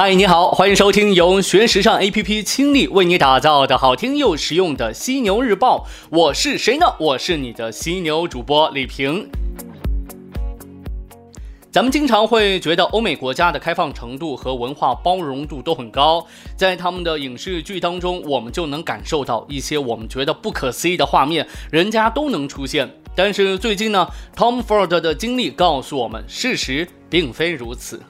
嗨，你好，欢迎收听由学时尚 APP 倾力为你打造的好听又实用的犀牛日报。我是谁呢？我是你的犀牛主播李平。咱们经常会觉得欧美国家的开放程度和文化包容度都很高，在他们的影视剧当中，我们就能感受到一些我们觉得不可思议的画面，人家都能出现。但是最近呢，Tom Ford 的经历告诉我们，事实并非如此。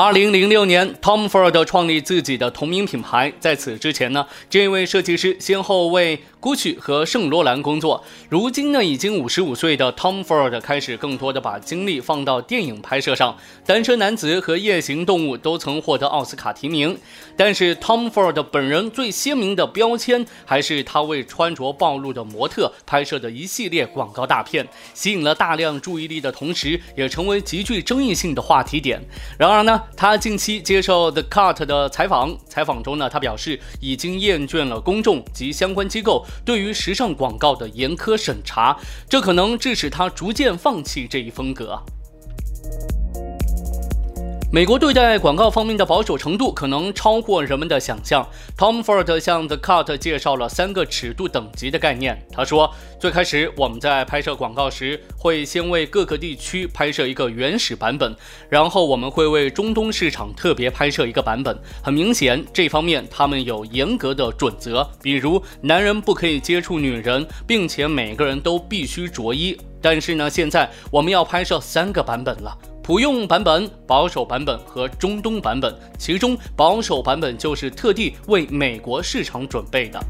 二零零六年，Tom Ford 创立自己的同名品牌。在此之前呢，这位设计师先后为 Gucci 和圣罗兰工作。如今呢，已经五十五岁的 Tom Ford 开始更多的把精力放到电影拍摄上。单身男子和夜行动物都曾获得奥斯卡提名。但是 Tom Ford 本人最鲜明的标签，还是他为穿着暴露的模特拍摄的一系列广告大片，吸引了大量注意力的同时，也成为极具争议性的话题点。然而呢？他近期接受 The Cut 的采访，采访中呢，他表示已经厌倦了公众及相关机构对于时尚广告的严苛审查，这可能致使他逐渐放弃这一风格。美国对待广告方面的保守程度可能超过人们的想象。Tom Ford 向 The Cut 介绍了三个尺度等级的概念。他说，最开始我们在拍摄广告时，会先为各个地区拍摄一个原始版本，然后我们会为中东市场特别拍摄一个版本。很明显，这方面他们有严格的准则，比如男人不可以接触女人，并且每个人都必须着衣。但是呢，现在我们要拍摄三个版本了。普用版本、保守版本和中东版本，其中保守版本就是特地为美国市场准备的。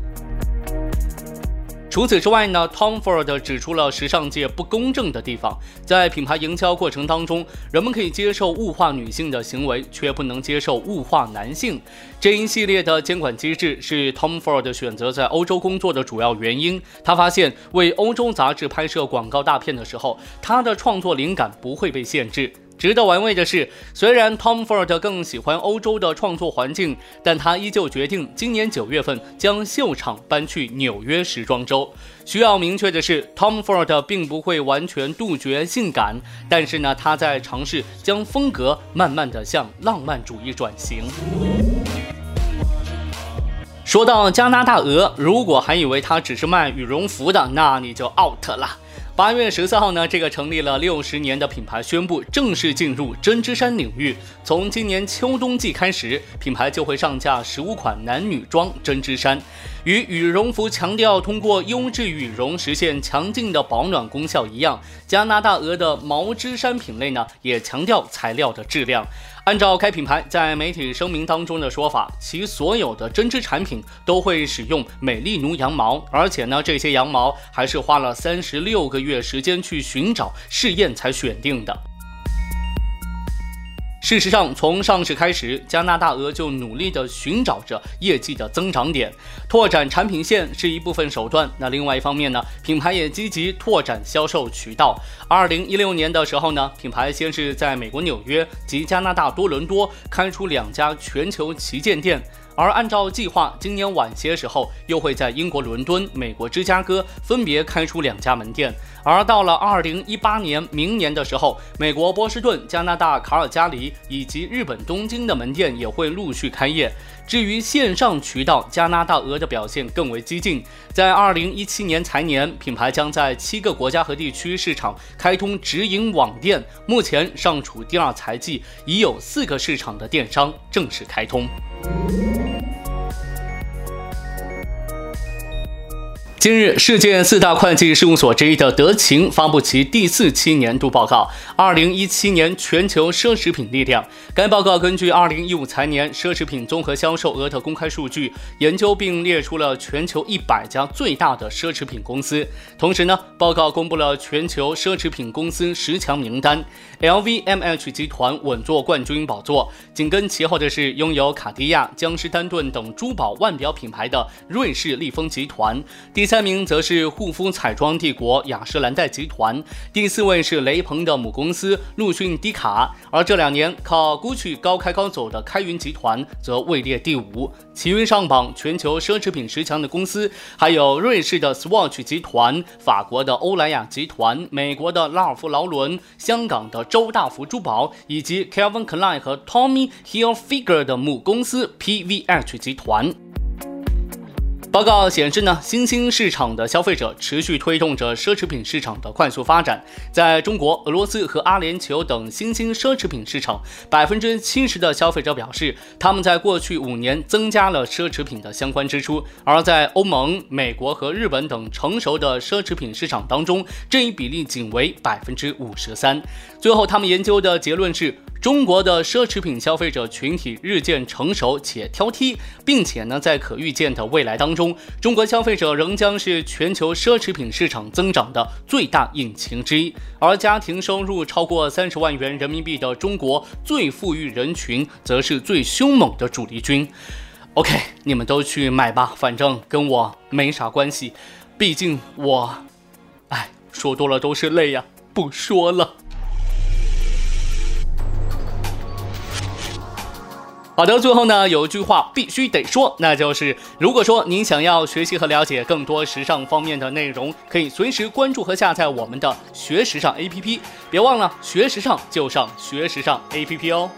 除此之外呢，Tom Ford 指出了时尚界不公正的地方。在品牌营销过程当中，人们可以接受物化女性的行为，却不能接受物化男性。这一系列的监管机制是 Tom Ford 选择在欧洲工作的主要原因。他发现，为欧洲杂志拍摄广告大片的时候，他的创作灵感不会被限制。值得玩味的是，虽然 Tom Ford 更喜欢欧洲的创作环境，但他依旧决定今年九月份将秀场搬去纽约时装周。需要明确的是，Tom Ford 并不会完全杜绝性感，但是呢，他在尝试将风格慢慢的向浪漫主义转型。说到加拿大鹅，如果还以为它只是卖羽绒服的，那你就 out 了。八月十四号呢，这个成立了六十年的品牌宣布正式进入针织衫领域。从今年秋冬季开始，品牌就会上架十五款男女装针织衫。与羽绒服强调通过优质羽绒实现强劲的保暖功效一样，加拿大鹅的毛织衫品类呢，也强调材料的质量。按照该品牌在媒体声明当中的说法，其所有的针织产品都会使用美丽奴羊毛，而且呢，这些羊毛还是花了三十六个月时间去寻找试验才选定的。事实上，从上市开始，加拿大鹅就努力地寻找着业绩的增长点，拓展产品线是一部分手段。那另外一方面呢，品牌也积极拓展销售渠道。二零一六年的时候呢，品牌先是在美国纽约及加拿大多伦多开出两家全球旗舰店。而按照计划，今年晚些时候又会在英国伦敦、美国芝加哥分别开出两家门店。而到了二零一八年明年的时候，美国波士顿、加拿大卡尔加里以及日本东京的门店也会陆续开业。至于线上渠道，加拿大鹅的表现更为激进。在二零一七年财年，品牌将在七个国家和地区市场开通直营网店。目前尚处第二财季，已有四个市场的电商正式开通。近日，世界四大会计事务所之一的德勤发布其第四期年度报告《二零一七年全球奢侈品力量》。该报告根据二零一五财年奢侈品综合销售额的公开数据研究，并列出了全球一百家最大的奢侈品公司。同时呢，报告公布了全球奢侈品公司十强名单，LVMH 集团稳坐冠军宝座，紧跟其后的是拥有卡地亚、江诗丹顿等珠宝腕表品牌的瑞士利丰集团。第三名则是护肤彩妆帝国雅诗兰黛集团，第四位是雷朋的母公司陆逊迪卡，而这两年靠 GUCCI 高开高走的开云集团则位列第五。其余上榜全球奢侈品十强的公司还有瑞士的 Swatch 集团、法国的欧莱雅集团、美国的拉尔夫劳伦、香港的周大福珠宝，以及 Calvin Klein 和 Tommy Hilfiger 的母公司 PVH 集团。报告显示呢，新兴市场的消费者持续推动着奢侈品市场的快速发展。在中国、俄罗斯和阿联酋等新兴奢侈品市场，百分之七十的消费者表示，他们在过去五年增加了奢侈品的相关支出。而在欧盟、美国和日本等成熟的奢侈品市场当中，这一比例仅为百分之五十三。最后，他们研究的结论是。中国的奢侈品消费者群体日渐成熟且挑剔，并且呢，在可预见的未来当中，中国消费者仍将是全球奢侈品市场增长的最大引擎之一。而家庭收入超过三十万元人民币的中国最富裕人群，则是最凶猛的主力军。OK，你们都去买吧，反正跟我没啥关系，毕竟我，哎，说多了都是泪呀，不说了。好的，最后呢，有一句话必须得说，那就是如果说您想要学习和了解更多时尚方面的内容，可以随时关注和下载我们的学时尚 APP，别忘了学时尚就上学时尚 APP 哦。